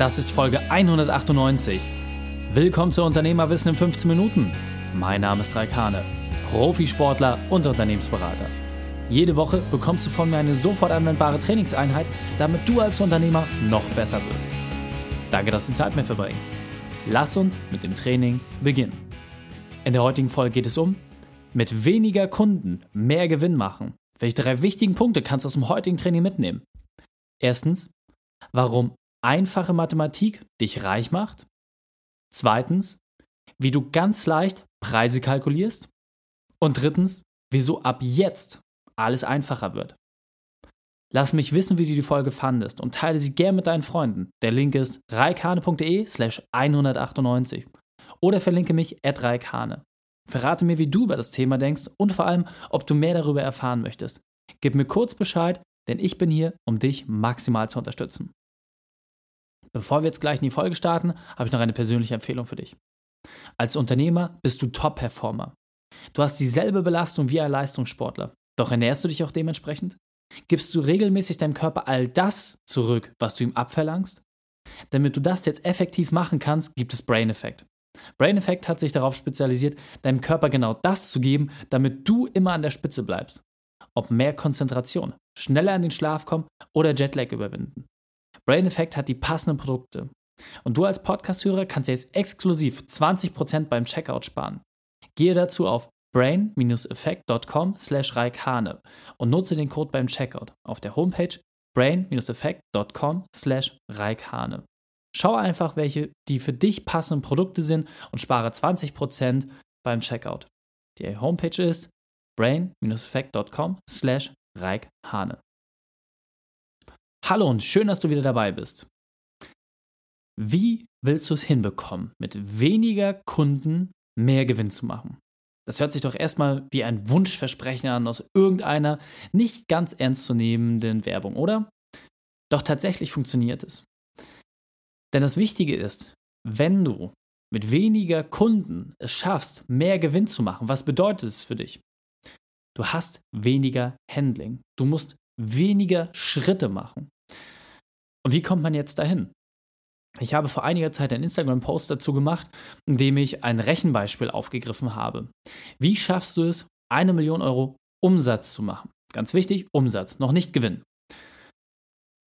Das ist Folge 198. Willkommen zu Unternehmerwissen in 15 Minuten. Mein Name ist Raikane, Profisportler und Unternehmensberater. Jede Woche bekommst du von mir eine sofort anwendbare Trainingseinheit, damit du als Unternehmer noch besser wirst. Danke, dass du Zeit mit verbringst. Lass uns mit dem Training beginnen. In der heutigen Folge geht es um mit weniger Kunden mehr Gewinn machen. Welche drei wichtigen Punkte kannst du aus dem heutigen Training mitnehmen? Erstens, warum einfache Mathematik dich reich macht. Zweitens, wie du ganz leicht Preise kalkulierst. Und drittens, wieso ab jetzt alles einfacher wird. Lass mich wissen, wie du die Folge fandest und teile sie gern mit deinen Freunden. Der Link ist reikane.de slash 198 oder verlinke mich at reikane. Verrate mir, wie du über das Thema denkst und vor allem, ob du mehr darüber erfahren möchtest. Gib mir kurz Bescheid, denn ich bin hier, um dich maximal zu unterstützen. Bevor wir jetzt gleich in die Folge starten, habe ich noch eine persönliche Empfehlung für dich. Als Unternehmer bist du Top-Performer. Du hast dieselbe Belastung wie ein Leistungssportler. Doch ernährst du dich auch dementsprechend? Gibst du regelmäßig deinem Körper all das zurück, was du ihm abverlangst? Damit du das jetzt effektiv machen kannst, gibt es Brain Effect. Brain Effect hat sich darauf spezialisiert, deinem Körper genau das zu geben, damit du immer an der Spitze bleibst. Ob mehr Konzentration, schneller in den Schlaf kommen oder Jetlag überwinden. Brain Effect hat die passenden Produkte. Und du als Podcast-Hörer kannst jetzt exklusiv 20% beim Checkout sparen. Gehe dazu auf brain-effect.com slash reikhane und nutze den Code beim Checkout auf der Homepage brain-effect.com slash reikhane. Schau einfach, welche die für dich passenden Produkte sind und spare 20% beim Checkout. Die Homepage ist brain-effect.com slash reikhane. Hallo und schön, dass du wieder dabei bist. Wie willst du es hinbekommen, mit weniger Kunden mehr Gewinn zu machen? Das hört sich doch erstmal wie ein Wunschversprechen an aus irgendeiner nicht ganz ernstzunehmenden Werbung, oder? Doch tatsächlich funktioniert es. Denn das Wichtige ist, wenn du mit weniger Kunden es schaffst, mehr Gewinn zu machen, was bedeutet es für dich? Du hast weniger Handling. Du musst weniger Schritte machen. Und wie kommt man jetzt dahin? Ich habe vor einiger Zeit einen Instagram-Post dazu gemacht, in dem ich ein Rechenbeispiel aufgegriffen habe. Wie schaffst du es, eine Million Euro Umsatz zu machen? Ganz wichtig, Umsatz, noch nicht Gewinn.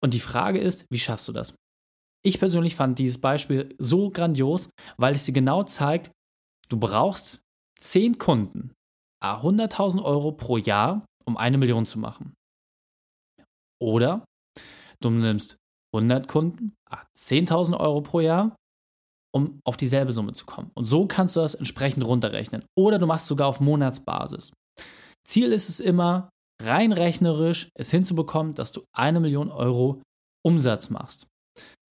Und die Frage ist, wie schaffst du das? Ich persönlich fand dieses Beispiel so grandios, weil es dir genau zeigt, du brauchst 10 Kunden, 100.000 Euro pro Jahr, um eine Million zu machen. Oder du nimmst 100 Kunden, 10.000 Euro pro Jahr, um auf dieselbe Summe zu kommen. Und so kannst du das entsprechend runterrechnen. Oder du machst sogar auf Monatsbasis. Ziel ist es immer, rein rechnerisch es hinzubekommen, dass du eine Million Euro Umsatz machst.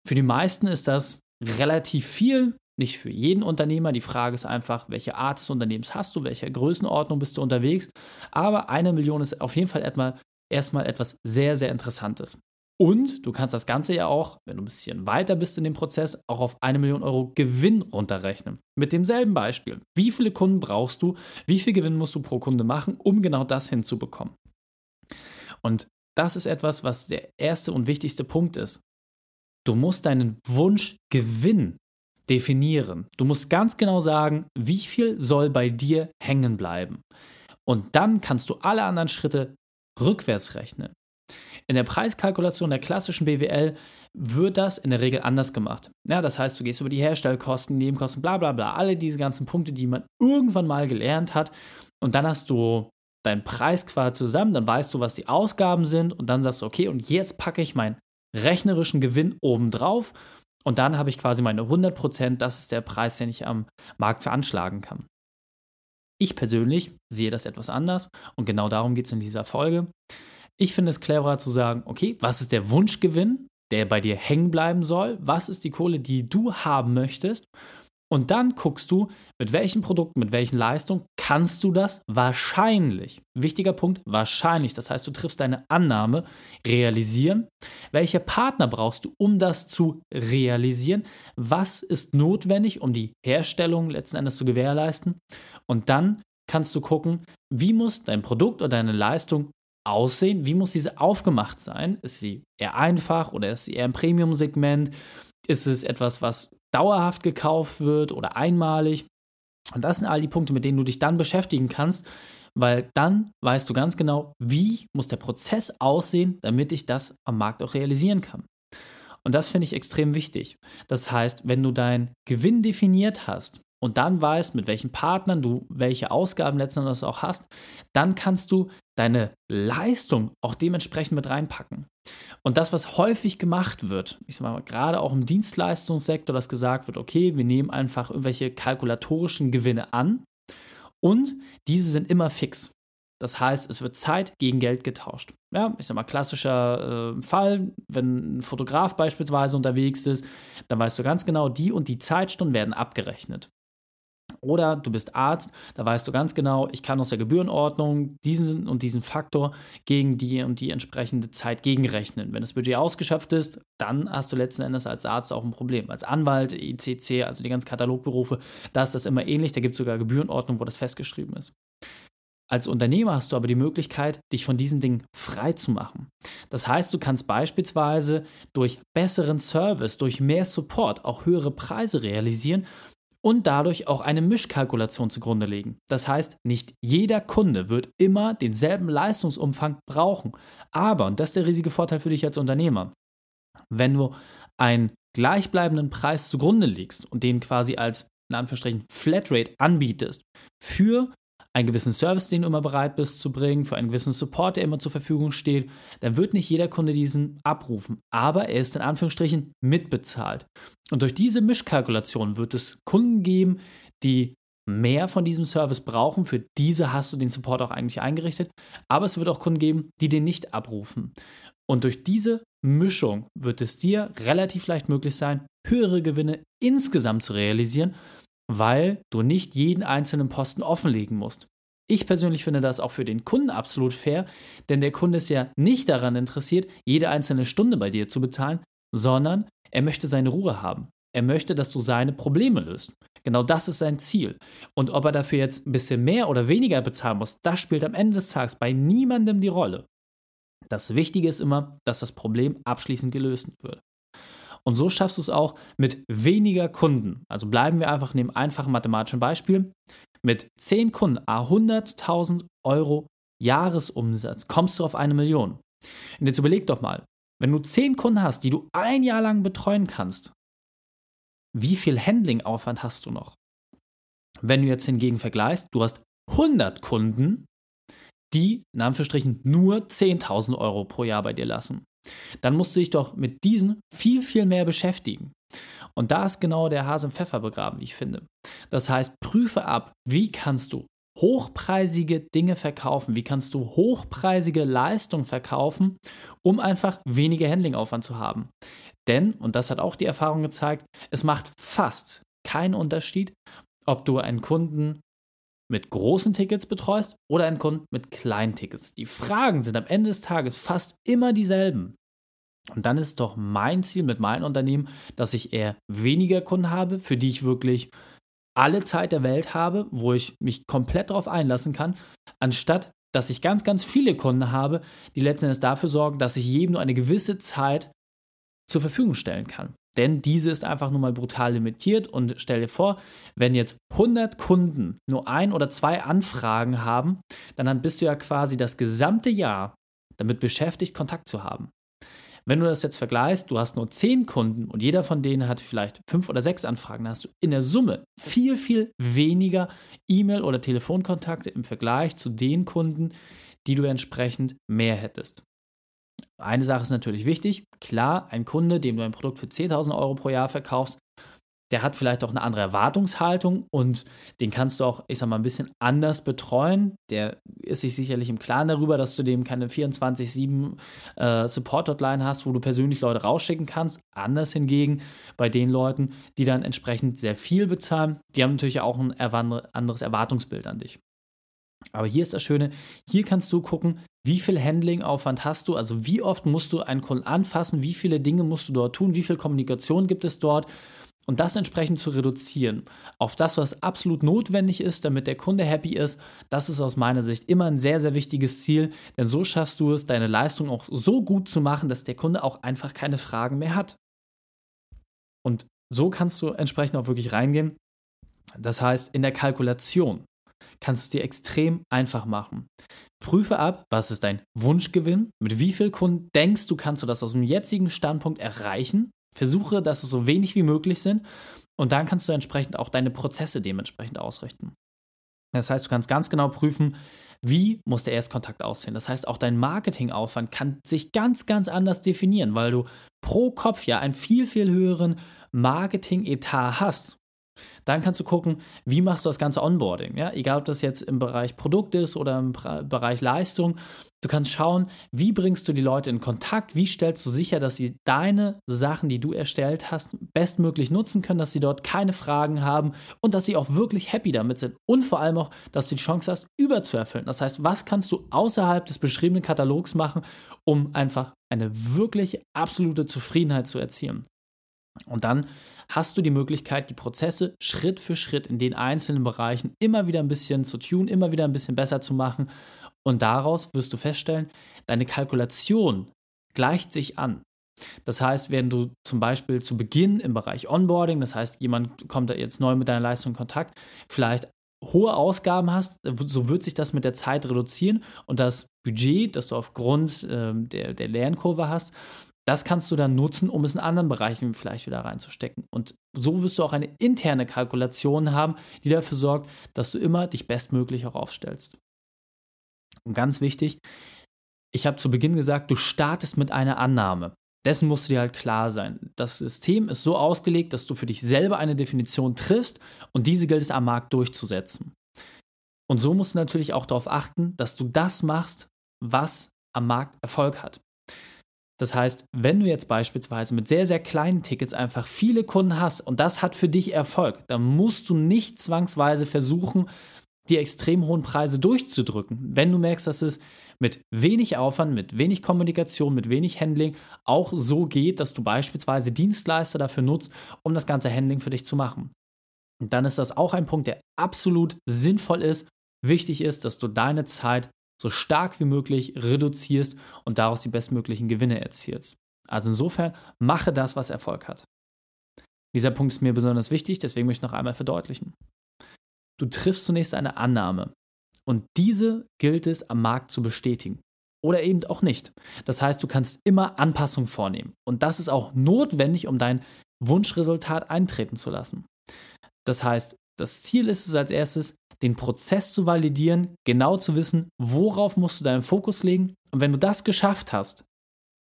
Für die meisten ist das relativ viel, nicht für jeden Unternehmer. Die Frage ist einfach, welche Art des Unternehmens hast du, welcher Größenordnung bist du unterwegs. Aber eine Million ist auf jeden Fall etwa erstmal etwas sehr, sehr Interessantes. Und du kannst das Ganze ja auch, wenn du ein bisschen weiter bist in dem Prozess, auch auf eine Million Euro Gewinn runterrechnen. Mit demselben Beispiel. Wie viele Kunden brauchst du? Wie viel Gewinn musst du pro Kunde machen, um genau das hinzubekommen? Und das ist etwas, was der erste und wichtigste Punkt ist. Du musst deinen Wunschgewinn definieren. Du musst ganz genau sagen, wie viel soll bei dir hängen bleiben. Und dann kannst du alle anderen Schritte rückwärts rechnen. In der Preiskalkulation der klassischen BWL wird das in der Regel anders gemacht. Ja, das heißt, du gehst über die Herstellkosten, Nebenkosten, bla bla bla, alle diese ganzen Punkte, die man irgendwann mal gelernt hat. Und dann hast du deinen Preis quasi zusammen, dann weißt du, was die Ausgaben sind und dann sagst du, okay, und jetzt packe ich meinen rechnerischen Gewinn obendrauf und dann habe ich quasi meine 100%, das ist der Preis, den ich am Markt veranschlagen kann. Ich persönlich sehe das etwas anders und genau darum geht es in dieser Folge. Ich finde es cleverer zu sagen, okay, was ist der Wunschgewinn, der bei dir hängen bleiben soll? Was ist die Kohle, die du haben möchtest? Und dann guckst du, mit welchen Produkten, mit welchen Leistungen kannst du das wahrscheinlich, wichtiger Punkt, wahrscheinlich, das heißt, du triffst deine Annahme, realisieren. Welche Partner brauchst du, um das zu realisieren? Was ist notwendig, um die Herstellung letzten Endes zu gewährleisten? Und dann kannst du gucken, wie muss dein Produkt oder deine Leistung aussehen? Wie muss diese aufgemacht sein? Ist sie eher einfach oder ist sie eher im Premium-Segment? Ist es etwas, was dauerhaft gekauft wird oder einmalig? Und das sind all die Punkte, mit denen du dich dann beschäftigen kannst, weil dann weißt du ganz genau, wie muss der Prozess aussehen, damit ich das am Markt auch realisieren kann. Und das finde ich extrem wichtig. Das heißt, wenn du deinen Gewinn definiert hast und dann weißt, mit welchen Partnern du welche Ausgaben letztendlich auch hast, dann kannst du deine Leistung auch dementsprechend mit reinpacken. Und das, was häufig gemacht wird, ich sag mal, gerade auch im Dienstleistungssektor, dass gesagt wird, okay, wir nehmen einfach irgendwelche kalkulatorischen Gewinne an und diese sind immer fix. Das heißt, es wird Zeit gegen Geld getauscht. Ja, ich sag mal, klassischer äh, Fall, wenn ein Fotograf beispielsweise unterwegs ist, dann weißt du ganz genau, die und die Zeitstunden werden abgerechnet. Oder du bist Arzt, da weißt du ganz genau, ich kann aus der Gebührenordnung diesen und diesen Faktor gegen die und die entsprechende Zeit gegenrechnen. Wenn das Budget ausgeschöpft ist, dann hast du letzten Endes als Arzt auch ein Problem. Als Anwalt, ICC, also die ganzen Katalogberufe, da ist das immer ähnlich, da gibt es sogar Gebührenordnung, wo das festgeschrieben ist. Als Unternehmer hast du aber die Möglichkeit, dich von diesen Dingen frei zu machen. Das heißt, du kannst beispielsweise durch besseren Service, durch mehr Support auch höhere Preise realisieren und dadurch auch eine Mischkalkulation zugrunde legen. Das heißt, nicht jeder Kunde wird immer denselben Leistungsumfang brauchen. Aber, und das ist der riesige Vorteil für dich als Unternehmer, wenn du einen gleichbleibenden Preis zugrunde legst und den quasi als in Anführungsstrichen Flatrate anbietest für einen gewissen Service, den du immer bereit bist zu bringen, für einen gewissen Support, der immer zur Verfügung steht, dann wird nicht jeder Kunde diesen abrufen. Aber er ist in Anführungsstrichen mitbezahlt. Und durch diese Mischkalkulation wird es Kunden geben, die mehr von diesem Service brauchen. Für diese hast du den Support auch eigentlich eingerichtet. Aber es wird auch Kunden geben, die den nicht abrufen. Und durch diese Mischung wird es dir relativ leicht möglich sein, höhere Gewinne insgesamt zu realisieren weil du nicht jeden einzelnen Posten offenlegen musst. Ich persönlich finde das auch für den Kunden absolut fair, denn der Kunde ist ja nicht daran interessiert, jede einzelne Stunde bei dir zu bezahlen, sondern er möchte seine Ruhe haben. Er möchte, dass du seine Probleme löst. Genau das ist sein Ziel. Und ob er dafür jetzt ein bisschen mehr oder weniger bezahlen muss, das spielt am Ende des Tages bei niemandem die Rolle. Das Wichtige ist immer, dass das Problem abschließend gelöst wird. Und so schaffst du es auch mit weniger Kunden. Also bleiben wir einfach in dem einfachen mathematischen Beispiel. Mit 10 Kunden, 100.000 Euro Jahresumsatz, kommst du auf eine Million. Und jetzt überleg doch mal, wenn du 10 Kunden hast, die du ein Jahr lang betreuen kannst, wie viel Handlingaufwand hast du noch? Wenn du jetzt hingegen vergleichst, du hast 100 Kunden, die in Anführungsstrichen nur 10.000 Euro pro Jahr bei dir lassen dann musst du dich doch mit diesen viel, viel mehr beschäftigen. Und da ist genau der Hase im Pfeffer begraben, wie ich finde. Das heißt, prüfe ab, wie kannst du hochpreisige Dinge verkaufen, wie kannst du hochpreisige Leistung verkaufen, um einfach weniger Handlingaufwand zu haben. Denn, und das hat auch die Erfahrung gezeigt, es macht fast keinen Unterschied, ob du einen Kunden mit großen Tickets betreust oder einen Kunden mit kleinen Tickets. Die Fragen sind am Ende des Tages fast immer dieselben. Und dann ist doch mein Ziel mit meinem Unternehmen, dass ich eher weniger Kunden habe, für die ich wirklich alle Zeit der Welt habe, wo ich mich komplett darauf einlassen kann, anstatt dass ich ganz, ganz viele Kunden habe, die letzten Endes dafür sorgen, dass ich jedem nur eine gewisse Zeit zur Verfügung stellen kann. Denn diese ist einfach nur mal brutal limitiert und stell dir vor, wenn jetzt 100 Kunden nur ein oder zwei Anfragen haben, dann bist du ja quasi das gesamte Jahr damit beschäftigt, Kontakt zu haben. Wenn du das jetzt vergleichst, du hast nur 10 Kunden und jeder von denen hat vielleicht 5 oder 6 Anfragen, dann hast du in der Summe viel, viel weniger E-Mail- oder Telefonkontakte im Vergleich zu den Kunden, die du entsprechend mehr hättest. Eine Sache ist natürlich wichtig. Klar, ein Kunde, dem du ein Produkt für 10.000 Euro pro Jahr verkaufst, der hat vielleicht auch eine andere Erwartungshaltung und den kannst du auch, ich sag mal, ein bisschen anders betreuen. Der ist sich sicherlich im Klaren darüber, dass du dem keine 24-7 äh, Support-Hotline hast, wo du persönlich Leute rausschicken kannst. Anders hingegen bei den Leuten, die dann entsprechend sehr viel bezahlen, die haben natürlich auch ein anderes Erwartungsbild an dich. Aber hier ist das Schöne, hier kannst du gucken, wie viel Handlingaufwand hast du, also wie oft musst du einen Kunden anfassen, wie viele Dinge musst du dort tun, wie viel Kommunikation gibt es dort und das entsprechend zu reduzieren auf das, was absolut notwendig ist, damit der Kunde happy ist, das ist aus meiner Sicht immer ein sehr, sehr wichtiges Ziel, denn so schaffst du es, deine Leistung auch so gut zu machen, dass der Kunde auch einfach keine Fragen mehr hat. Und so kannst du entsprechend auch wirklich reingehen. Das heißt, in der Kalkulation kannst du es dir extrem einfach machen. Prüfe ab, was ist dein Wunschgewinn, mit wie viel Kunden denkst du, kannst du das aus dem jetzigen Standpunkt erreichen. Versuche, dass es so wenig wie möglich sind und dann kannst du entsprechend auch deine Prozesse dementsprechend ausrichten. Das heißt, du kannst ganz genau prüfen, wie muss der Erstkontakt aussehen. Das heißt, auch dein Marketingaufwand kann sich ganz, ganz anders definieren, weil du pro Kopf ja einen viel, viel höheren Marketing-Etat hast. Dann kannst du gucken, wie machst du das ganze Onboarding. Ja? Egal, ob das jetzt im Bereich Produkt ist oder im Bereich Leistung. Du kannst schauen, wie bringst du die Leute in Kontakt, wie stellst du sicher, dass sie deine Sachen, die du erstellt hast, bestmöglich nutzen können, dass sie dort keine Fragen haben und dass sie auch wirklich happy damit sind. Und vor allem auch, dass du die Chance hast, überzuerfüllen. Das heißt, was kannst du außerhalb des beschriebenen Katalogs machen, um einfach eine wirklich absolute Zufriedenheit zu erzielen. Und dann hast du die Möglichkeit, die Prozesse Schritt für Schritt in den einzelnen Bereichen immer wieder ein bisschen zu tun, immer wieder ein bisschen besser zu machen. Und daraus wirst du feststellen, deine Kalkulation gleicht sich an. Das heißt, wenn du zum Beispiel zu Beginn im Bereich Onboarding, das heißt, jemand kommt da jetzt neu mit deiner Leistung in Kontakt, vielleicht hohe Ausgaben hast, so wird sich das mit der Zeit reduzieren und das Budget, das du aufgrund äh, der, der Lernkurve hast, das kannst du dann nutzen, um es in anderen Bereichen vielleicht wieder reinzustecken. Und so wirst du auch eine interne Kalkulation haben, die dafür sorgt, dass du immer dich bestmöglich auch aufstellst. Und ganz wichtig, ich habe zu Beginn gesagt, du startest mit einer Annahme. Dessen musst du dir halt klar sein. Das System ist so ausgelegt, dass du für dich selber eine Definition triffst und diese gilt es am Markt durchzusetzen. Und so musst du natürlich auch darauf achten, dass du das machst, was am Markt Erfolg hat. Das heißt, wenn du jetzt beispielsweise mit sehr, sehr kleinen Tickets einfach viele Kunden hast und das hat für dich Erfolg, dann musst du nicht zwangsweise versuchen, die extrem hohen Preise durchzudrücken. Wenn du merkst, dass es mit wenig Aufwand, mit wenig Kommunikation, mit wenig Handling auch so geht, dass du beispielsweise Dienstleister dafür nutzt, um das ganze Handling für dich zu machen. Und dann ist das auch ein Punkt, der absolut sinnvoll ist. Wichtig ist, dass du deine Zeit so stark wie möglich reduzierst und daraus die bestmöglichen Gewinne erzielst. Also insofern mache das, was Erfolg hat. Dieser Punkt ist mir besonders wichtig, deswegen möchte ich noch einmal verdeutlichen. Du triffst zunächst eine Annahme und diese gilt es am Markt zu bestätigen oder eben auch nicht. Das heißt, du kannst immer Anpassungen vornehmen und das ist auch notwendig, um dein Wunschresultat eintreten zu lassen. Das heißt, das Ziel ist es als erstes, den Prozess zu validieren, genau zu wissen, worauf musst du deinen Fokus legen. Und wenn du das geschafft hast,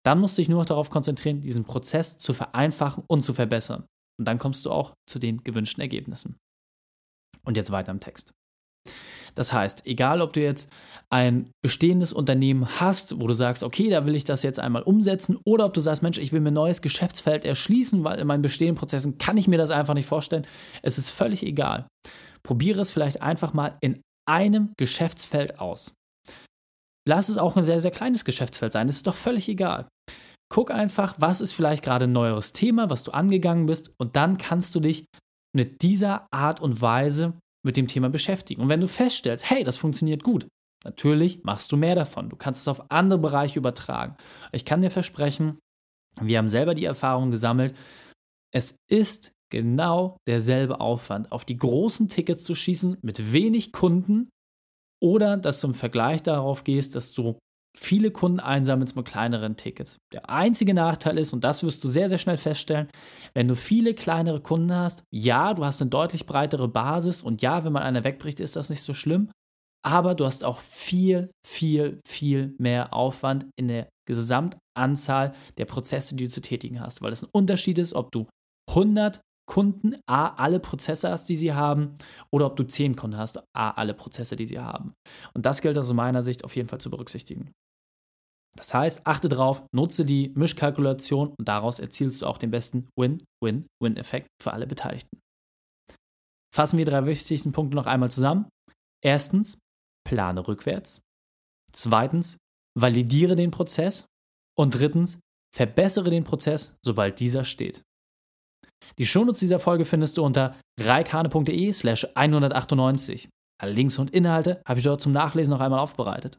dann musst du dich nur noch darauf konzentrieren, diesen Prozess zu vereinfachen und zu verbessern. Und dann kommst du auch zu den gewünschten Ergebnissen. Und jetzt weiter im Text. Das heißt, egal ob du jetzt ein bestehendes Unternehmen hast, wo du sagst, okay, da will ich das jetzt einmal umsetzen, oder ob du sagst, Mensch, ich will mir ein neues Geschäftsfeld erschließen, weil in meinen bestehenden Prozessen kann ich mir das einfach nicht vorstellen. Es ist völlig egal. Probiere es vielleicht einfach mal in einem Geschäftsfeld aus. Lass es auch ein sehr, sehr kleines Geschäftsfeld sein, das ist doch völlig egal. Guck einfach, was ist vielleicht gerade ein neueres Thema, was du angegangen bist, und dann kannst du dich mit dieser Art und Weise mit dem Thema beschäftigen. Und wenn du feststellst, hey, das funktioniert gut, natürlich machst du mehr davon. Du kannst es auf andere Bereiche übertragen. Ich kann dir versprechen, wir haben selber die Erfahrung gesammelt, es ist genau derselbe Aufwand, auf die großen Tickets zu schießen mit wenig Kunden oder dass du im Vergleich darauf gehst, dass du viele Kunden einsammelst mit kleineren Tickets. Der einzige Nachteil ist, und das wirst du sehr, sehr schnell feststellen, wenn du viele kleinere Kunden hast, ja, du hast eine deutlich breitere Basis und ja, wenn mal einer wegbricht, ist das nicht so schlimm, aber du hast auch viel, viel, viel mehr Aufwand in der Gesamtanzahl der Prozesse, die du zu tätigen hast, weil es ein Unterschied ist, ob du 100 Kunden A, alle Prozesse hast, die sie haben, oder ob du 10 Kunden hast, A, alle Prozesse, die sie haben. Und das gilt aus meiner Sicht auf jeden Fall zu berücksichtigen. Das heißt, achte drauf, nutze die Mischkalkulation und daraus erzielst du auch den besten Win-Win-Win-Effekt für alle Beteiligten. Fassen wir die drei wichtigsten Punkte noch einmal zusammen. Erstens, plane rückwärts. Zweitens, validiere den Prozess. Und drittens, verbessere den Prozess, sobald dieser steht. Die Shownotes dieser Folge findest du unter reikane.de slash 198. Alle Links und Inhalte habe ich dort zum Nachlesen noch einmal aufbereitet.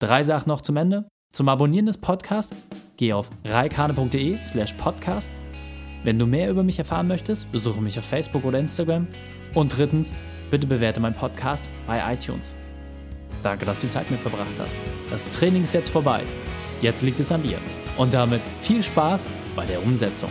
Drei Sachen noch zum Ende. Zum Abonnieren des Podcasts geh auf reikane.de slash podcast Wenn du mehr über mich erfahren möchtest, besuche mich auf Facebook oder Instagram. Und drittens, bitte bewerte meinen Podcast bei iTunes. Danke, dass du die Zeit mit mir verbracht hast. Das Training ist jetzt vorbei. Jetzt liegt es an dir. Und damit viel Spaß bei der Umsetzung.